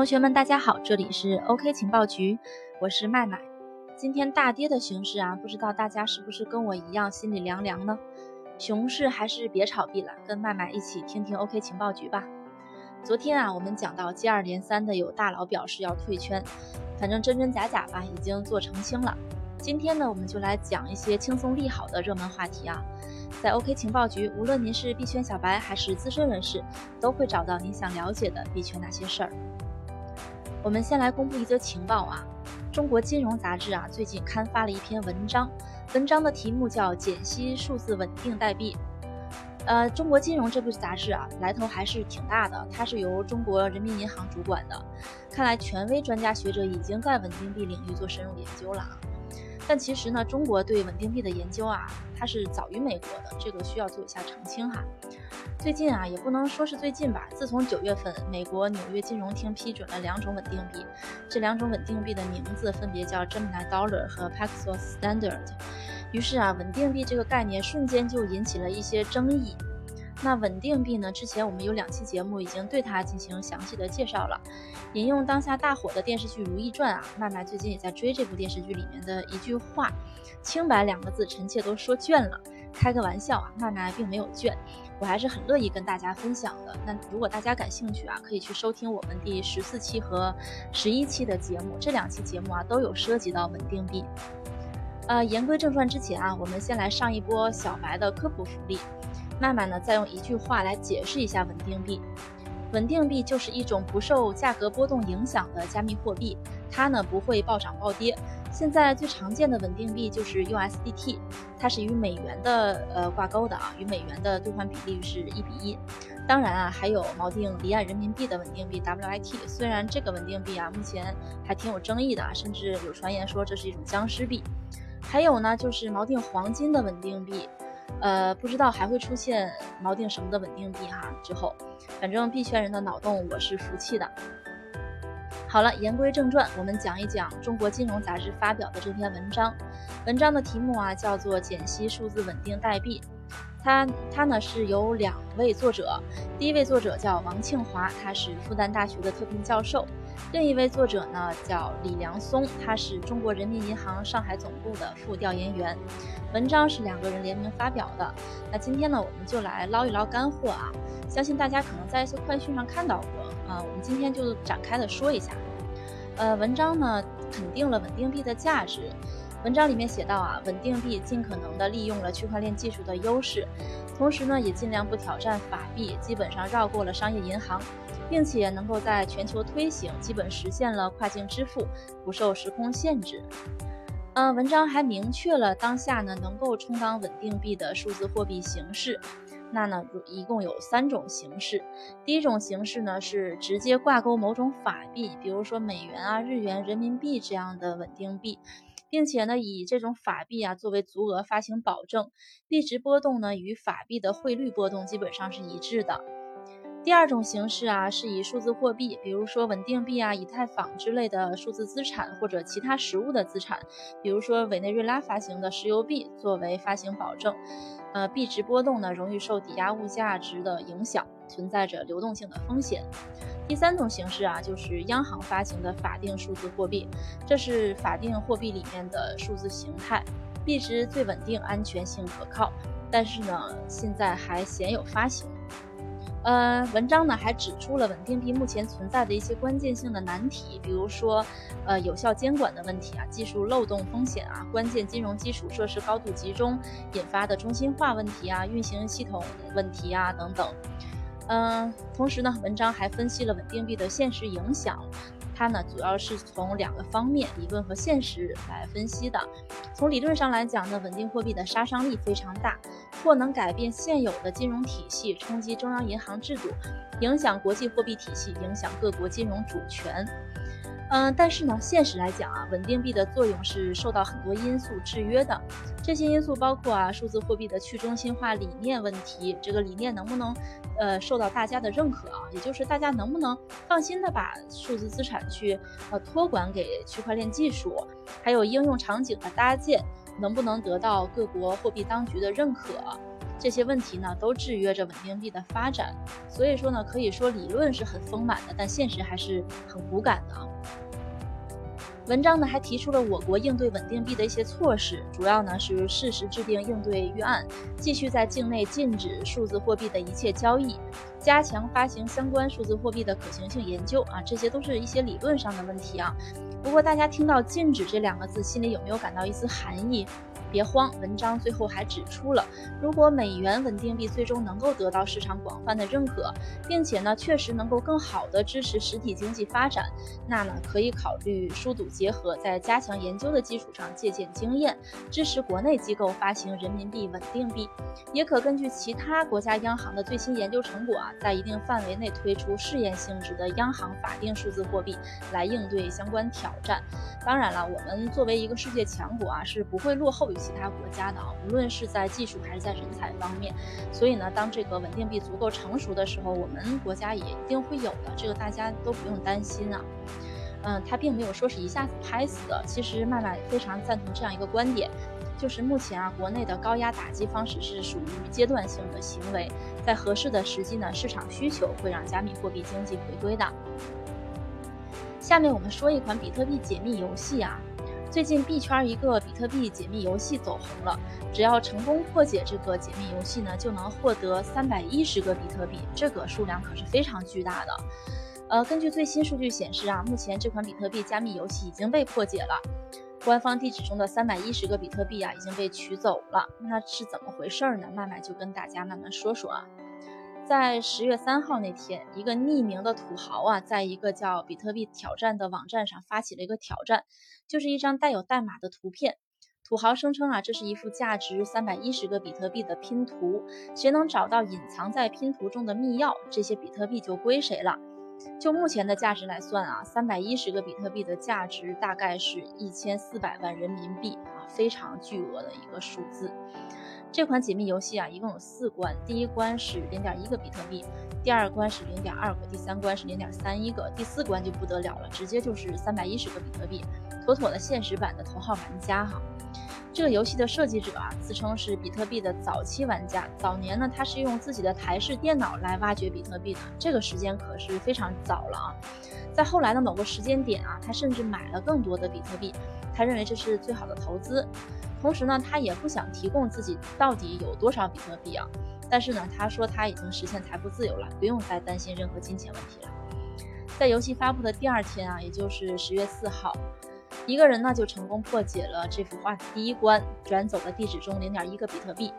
同学们，大家好，这里是 OK 情报局，我是麦麦。今天大跌的形势啊，不知道大家是不是跟我一样心里凉凉呢？熊市还是别炒币了，跟麦麦一起听听 OK 情报局吧。昨天啊，我们讲到接二连三的有大佬表示要退圈，反正真真假假吧，已经做澄清了。今天呢，我们就来讲一些轻松利好的热门话题啊。在 OK 情报局，无论您是币圈小白还是资深人士，都会找到您想了解的币圈那些事儿。我们先来公布一则情报啊，中国金融杂志啊最近刊发了一篇文章，文章的题目叫《简析数字稳定代币》。呃，中国金融这部杂志啊来头还是挺大的，它是由中国人民银行主管的，看来权威专家学者已经在稳定币领域做深入研究了啊。但其实呢，中国对稳定币的研究啊，它是早于美国的，这个需要做一下澄清哈。最近啊，也不能说是最近吧，自从九月份，美国纽约金融厅批准了两种稳定币，这两种稳定币的名字分别叫 Gemini Dollar 和 Paxos Standard，于是啊，稳定币这个概念瞬间就引起了一些争议。那稳定币呢？之前我们有两期节目已经对它进行详细的介绍了。引用当下大火的电视剧《如懿传》啊，麦麦最近也在追这部电视剧里面的一句话：“清白两个字，臣妾都说倦了。”开个玩笑啊，麦麦并没有倦，我还是很乐意跟大家分享的。那如果大家感兴趣啊，可以去收听我们第十四期和十一期的节目，这两期节目啊都有涉及到稳定币。呃，言归正传之前啊，我们先来上一波小白的科普福利。麦麦呢，再用一句话来解释一下稳定币。稳定币就是一种不受价格波动影响的加密货币，它呢不会暴涨暴跌。现在最常见的稳定币就是 USDT，它是与美元的呃挂钩的啊，与美元的兑换比例是一比一。当然啊，还有锚定离岸人民币的稳定币 WIT，虽然这个稳定币啊目前还挺有争议的，甚至有传言说这是一种僵尸币。还有呢，就是锚定黄金的稳定币。呃，不知道还会出现锚定什么的稳定币哈？之后，反正币圈人的脑洞我是服气的。好了，言归正传，我们讲一讲中国金融杂志发表的这篇文章。文章的题目啊叫做《简析数字稳定代币》。它它呢是由两位作者，第一位作者叫王庆华，他是复旦大学的特聘教授；另一位作者呢叫李良松，他是中国人民银行上海总部的副调研员。文章是两个人联名发表的。那今天呢，我们就来捞一捞干货啊！相信大家可能在一些快讯上看到过啊，我们今天就展开的说一下。呃，文章呢肯定了稳定币的价值。文章里面写到啊，稳定币尽可能的利用了区块链技术的优势，同时呢，也尽量不挑战法币，基本上绕过了商业银行，并且能够在全球推行，基本实现了跨境支付，不受时空限制。嗯，文章还明确了当下呢能够充当稳定币的数字货币形式，那呢一共有三种形式。第一种形式呢是直接挂钩某种法币，比如说美元啊、日元、人民币这样的稳定币。并且呢，以这种法币啊作为足额发行保证，币值波动呢与法币的汇率波动基本上是一致的。第二种形式啊，是以数字货币，比如说稳定币啊、以太坊之类的数字资产或者其他实物的资产，比如说委内瑞拉发行的石油币作为发行保证，呃，币值波动呢容易受抵押物价值的影响，存在着流动性的风险。第三种形式啊，就是央行发行的法定数字货币，这是法定货币里面的数字形态，币值最稳定，安全性可靠。但是呢，现在还鲜有发行。呃，文章呢还指出了稳定币目前存在的一些关键性的难题，比如说，呃，有效监管的问题啊，技术漏洞风险啊，关键金融基础设施高度集中引发的中心化问题啊，运行系统问题啊等等。嗯，同时呢，文章还分析了稳定币的现实影响。它呢，主要是从两个方面，理论和现实来分析的。从理论上来讲呢，稳定货币的杀伤力非常大，或能改变现有的金融体系，冲击中央银行制度，影响国际货币体系，影响各国金融主权。嗯，但是呢，现实来讲啊，稳定币的作用是受到很多因素制约的。这些因素包括啊，数字货币的去中心化理念问题，这个理念能不能呃受到大家的认可啊？也就是大家能不能放心的把数字资产去呃托管给区块链技术？还有应用场景的搭建，能不能得到各国货币当局的认可？这些问题呢都制约着稳定币的发展。所以说呢，可以说理论是很丰满的，但现实还是很骨感的。文章呢还提出了我国应对稳定币的一些措施，主要呢是适时制定应对预案，继续在境内禁止数字货币的一切交易，加强发行相关数字货币的可行性研究啊，这些都是一些理论上的问题啊。不过大家听到“禁止”这两个字，心里有没有感到一丝寒意？别慌，文章最后还指出了，如果美元稳定币最终能够得到市场广泛的认可，并且呢，确实能够更好的支持实体经济发展，那呢，可以考虑疏堵结合，在加强研究的基础上借鉴经验，支持国内机构发行人民币稳定币，也可根据其他国家央行的最新研究成果啊，在一定范围内推出试验性质的央行法定数字货币来应对相关挑战。当然了，我们作为一个世界强国啊，是不会落后于。其他国家的啊，无论是在技术还是在人才方面，所以呢，当这个稳定币足够成熟的时候，我们国家也一定会有的，这个大家都不用担心啊。嗯，他并没有说是一下子拍死的。其实麦麦非常赞同这样一个观点，就是目前啊，国内的高压打击方式是属于阶段性的行为，在合适的时机呢，市场需求会让加密货币经济回归的。下面我们说一款比特币解密游戏啊。最近币圈一个比特币解密游戏走红了，只要成功破解这个解密游戏呢，就能获得三百一十个比特币，这个数量可是非常巨大的。呃，根据最新数据显示啊，目前这款比特币加密游戏已经被破解了，官方地址中的三百一十个比特币啊已经被取走了，那是怎么回事呢？慢慢就跟大家慢慢说说啊。在十月三号那天，一个匿名的土豪啊，在一个叫“比特币挑战”的网站上发起了一个挑战，就是一张带有代码的图片。土豪声称啊，这是一幅价值三百一十个比特币的拼图，谁能找到隐藏在拼图中的密钥，这些比特币就归谁了。就目前的价值来算啊，三百一十个比特币的价值大概是一千四百万人民币啊，非常巨额的一个数字。这款解密游戏啊，一共有四关，第一关是零点一个比特币，第二关是零点二个，第三关是零点三一个，第四关就不得了了，直接就是三百一十个比特币，妥妥的现实版的头号玩家哈。这个游戏的设计者啊，自称是比特币的早期玩家，早年呢，他是用自己的台式电脑来挖掘比特币的，这个时间可是非常早了啊。在后来的某个时间点啊，他甚至买了更多的比特币，他认为这是最好的投资。同时呢，他也不想提供自己到底有多少比特币啊。但是呢，他说他已经实现财富自由了，不用再担心任何金钱问题了。在游戏发布的第二天啊，也就是十月四号，一个人呢就成功破解了这幅画的第一关，转走了地址中零点一个比特币。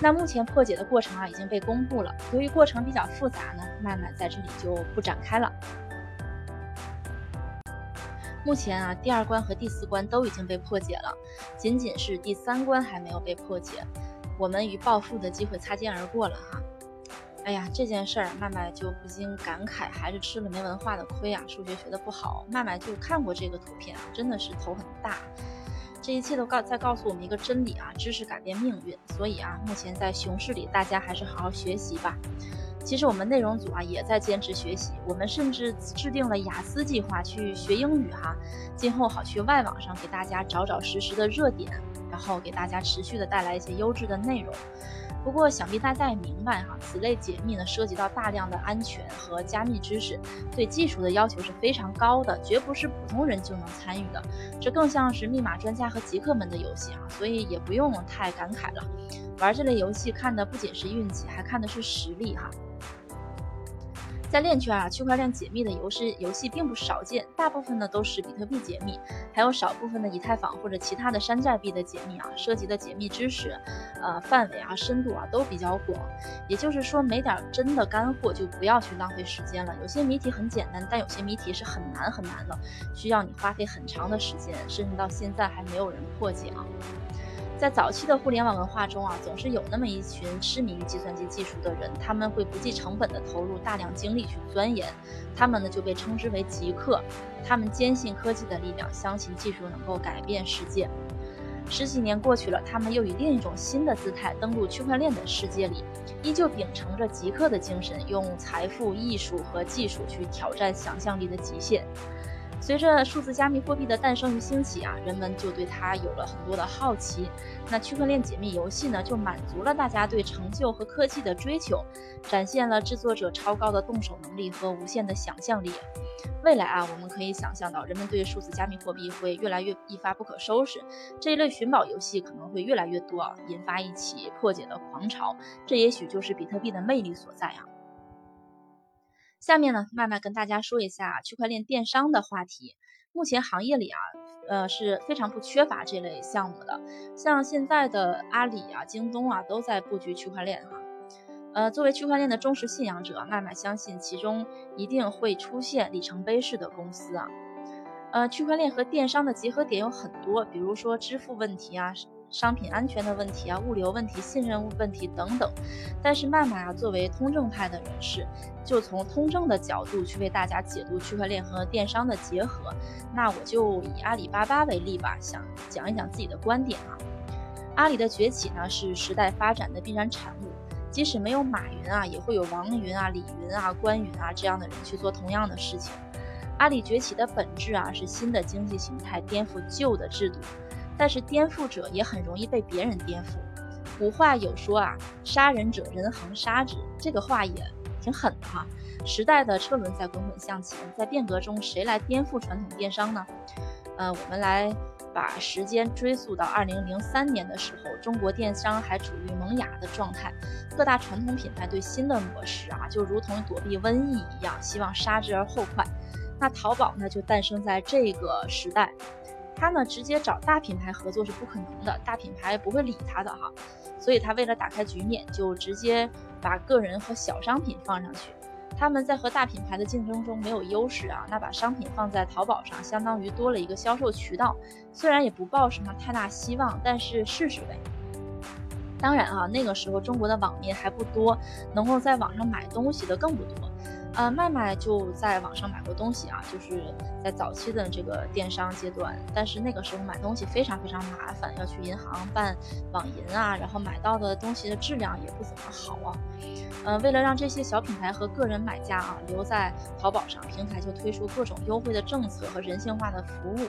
那目前破解的过程啊已经被公布了，由于过程比较复杂呢，慢慢在这里就不展开了。目前啊，第二关和第四关都已经被破解了，仅仅是第三关还没有被破解，我们与暴富的机会擦肩而过了哈。哎呀，这件事儿，麦麦就不禁感慨，还是吃了没文化的亏啊，数学学的不好。麦麦就看过这个图片，真的是头很大。这一切都告在告诉我们一个真理啊，知识改变命运。所以啊，目前在熊市里，大家还是好好学习吧。其实我们内容组啊也在坚持学习，我们甚至制定了雅思计划去学英语哈，今后好去外网上给大家找找实时的热点，然后给大家持续的带来一些优质的内容。不过想必大家也明白哈，此类解密呢涉及到大量的安全和加密知识，对技术的要求是非常高的，绝不是普通人就能参与的。这更像是密码专家和极客们的游戏啊，所以也不用太感慨了。玩这类游戏看的不仅是运气，还看的是实力哈。在链圈啊，区块链解密的游戏游戏并不少见，大部分呢都是比特币解密，还有少部分的以太坊或者其他的山寨币的解密啊，涉及的解密知识，呃，范围啊、深度啊都比较广。也就是说，没点真的干货就不要去浪费时间了。有些谜题很简单，但有些谜题是很难很难的，需要你花费很长的时间，甚至到现在还没有人破解啊。在早期的互联网文化中啊，总是有那么一群痴迷于计算机技术的人，他们会不计成本的投入大量精力去钻研，他们呢就被称之为极客。他们坚信科技的力量，相信技术能够改变世界。十几年过去了，他们又以另一种新的姿态登陆区块链的世界里，依旧秉承着极客的精神，用财富、艺术和技术去挑战想象力的极限。随着数字加密货币的诞生与兴起啊，人们就对它有了很多的好奇。那区块链解密游戏呢，就满足了大家对成就和科技的追求，展现了制作者超高的动手能力和无限的想象力。未来啊，我们可以想象到，人们对数字加密货币会越来越一发不可收拾，这一类寻宝游戏可能会越来越多啊，引发一起破解的狂潮。这也许就是比特币的魅力所在啊。下面呢，麦麦跟大家说一下区块链电商的话题。目前行业里啊，呃是非常不缺乏这类项目的，像现在的阿里啊、京东啊，都在布局区块链哈。呃，作为区块链的忠实信仰者，麦麦相信其中一定会出现里程碑式的公司啊。呃，区块链和电商的结合点有很多，比如说支付问题啊。商品安全的问题啊，物流问题、信任问题等等。但是曼曼啊，作为通证派的人士，就从通证的角度去为大家解读区块链和电商的结合。那我就以阿里巴巴为例吧，想讲一讲自己的观点啊。阿里的崛起呢，是时代发展的必然产物。即使没有马云啊，也会有王云啊、李云啊、关云啊这样的人去做同样的事情。阿里崛起的本质啊，是新的经济形态颠覆旧的制度。但是颠覆者也很容易被别人颠覆。古话有说啊，杀人者人恒杀之，这个话也挺狠的哈。时代的车轮在滚滚向前，在变革中，谁来颠覆传统电商呢？呃，我们来把时间追溯到二零零三年的时候，中国电商还处于萌芽的状态，各大传统品牌对新的模式啊，就如同躲避瘟疫一样，希望杀之而后快。那淘宝呢，就诞生在这个时代。他呢，直接找大品牌合作是不可能的，大品牌不会理他的哈，所以他为了打开局面，就直接把个人和小商品放上去。他们在和大品牌的竞争中没有优势啊，那把商品放在淘宝上，相当于多了一个销售渠道。虽然也不抱什么太大希望，但是试试呗。当然啊，那个时候中国的网民还不多，能够在网上买东西的更不多。呃，麦麦就在网上买过东西啊，就是在早期的这个电商阶段，但是那个时候买东西非常非常麻烦，要去银行办网银啊，然后买到的东西的质量也不怎么好啊。呃，为了让这些小品牌和个人买家啊留在淘宝上，平台就推出各种优惠的政策和人性化的服务。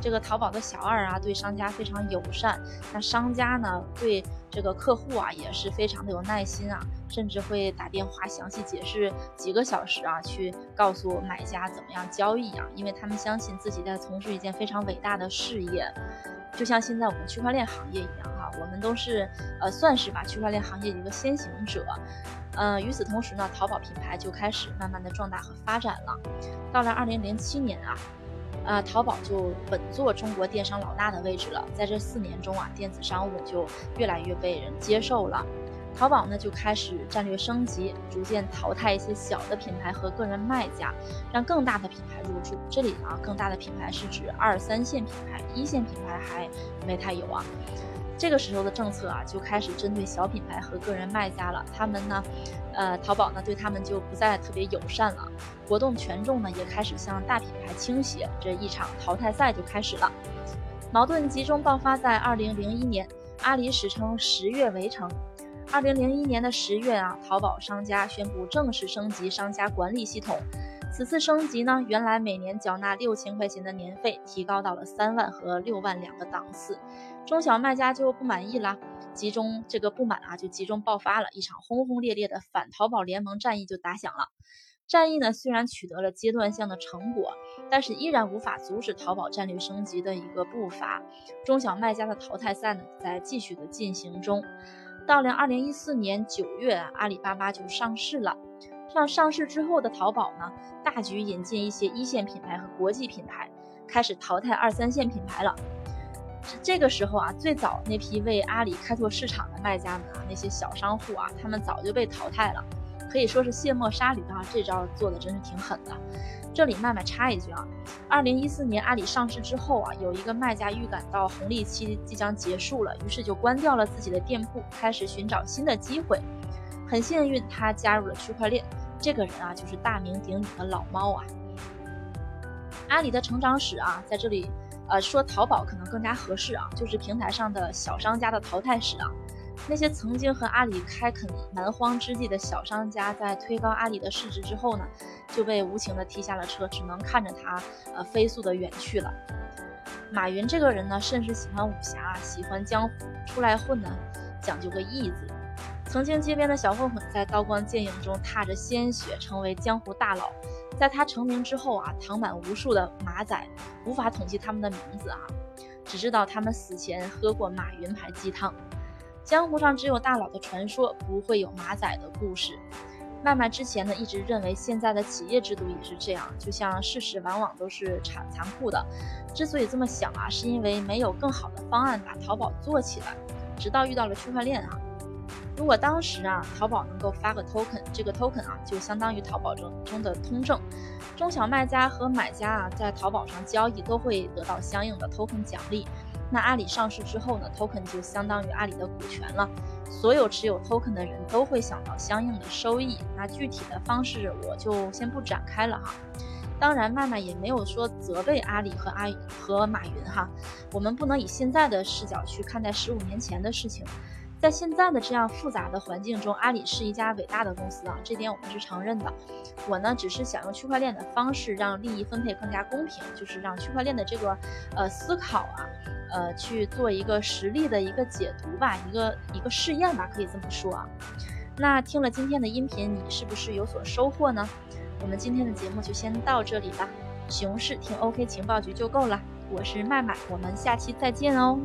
这个淘宝的小二啊，对商家非常友善，那商家呢对这个客户啊也是非常的有耐心啊。甚至会打电话详细解释几个小时啊，去告诉买家怎么样交易啊，因为他们相信自己在从事一件非常伟大的事业，就像现在我们区块链行业一样哈，我们都是呃算是吧区块链行业一个先行者，呃，与此同时呢，淘宝品牌就开始慢慢的壮大和发展了，到了二零零七年啊，呃，淘宝就稳坐中国电商老大的位置了，在这四年中啊，电子商务就越来越被人接受了。淘宝呢就开始战略升级，逐渐淘汰一些小的品牌和个人卖家，让更大的品牌入驻。这里啊，更大的品牌是指二三线品牌，一线品牌还没太有啊。这个时候的政策啊，就开始针对小品牌和个人卖家了。他们呢，呃，淘宝呢对他们就不再特别友善了，活动权重呢也开始向大品牌倾斜。这一场淘汰赛就开始了。矛盾集中爆发在二零零一年，阿里史称十月围城。二零零一年的十月啊，淘宝商家宣布正式升级商家管理系统。此次升级呢，原来每年缴纳六千块钱的年费，提高到了三万和六万两个档次。中小卖家就不满意了，集中这个不满啊，就集中爆发了一场轰轰烈烈的反淘宝联盟战役就打响了。战役呢，虽然取得了阶段性的成果，但是依然无法阻止淘宝战略升级的一个步伐。中小卖家的淘汰赛呢，在继续的进行中。到了二零一四年九月，阿里巴巴就上市了。上上市之后的淘宝呢，大举引进一些一线品牌和国际品牌，开始淘汰二三线品牌了。这个时候啊，最早那批为阿里开拓市场的卖家们啊，那些小商户啊，他们早就被淘汰了，可以说是卸磨杀驴啊。这招做的真是挺狠的。这里麦麦插一句啊，二零一四年阿里上市之后啊，有一个卖家预感到红利期即将结束了，于是就关掉了自己的店铺，开始寻找新的机会。很幸运，他加入了区块链。这个人啊，就是大名鼎鼎的老猫啊。阿里的成长史啊，在这里，呃，说淘宝可能更加合适啊，就是平台上的小商家的淘汰史啊。那些曾经和阿里开垦蛮荒之地的小商家，在推高阿里的市值之后呢，就被无情的踢下了车，只能看着他呃飞速的远去了。马云这个人呢，甚是喜欢武侠，喜欢江湖，出来混呢，讲究个义字。曾经街边的小混混，在刀光剑影中踏着鲜血，成为江湖大佬。在他成名之后啊，躺满无数的马仔，无法统计他们的名字啊，只知道他们死前喝过马云牌鸡汤。江湖上只有大佬的传说，不会有马仔的故事。麦麦之前呢，一直认为现在的企业制度也是这样，就像事实往往都是残残酷的。之所以这么想啊，是因为没有更好的方案把淘宝做起来，直到遇到了区块链啊。如果当时啊，淘宝能够发个 token，这个 token 啊，就相当于淘宝中中的通证，中小卖家和买家啊，在淘宝上交易都会得到相应的 token 奖励。那阿里上市之后呢，token 就相当于阿里的股权了，所有持有 token 的人都会享到相应的收益。那具体的方式我就先不展开了哈。当然，麦麦也没有说责备阿里和阿和马云哈，我们不能以现在的视角去看待十五年前的事情。在现在的这样复杂的环境中，阿里是一家伟大的公司啊，这点我们是承认的。我呢，只是想用区块链的方式让利益分配更加公平，就是让区块链的这个呃思考啊，呃去做一个实例的一个解读吧，一个一个试验吧，可以这么说啊。那听了今天的音频，你是不是有所收获呢？我们今天的节目就先到这里吧，熊市听 OK 情报局就够了。我是麦麦，我们下期再见哦。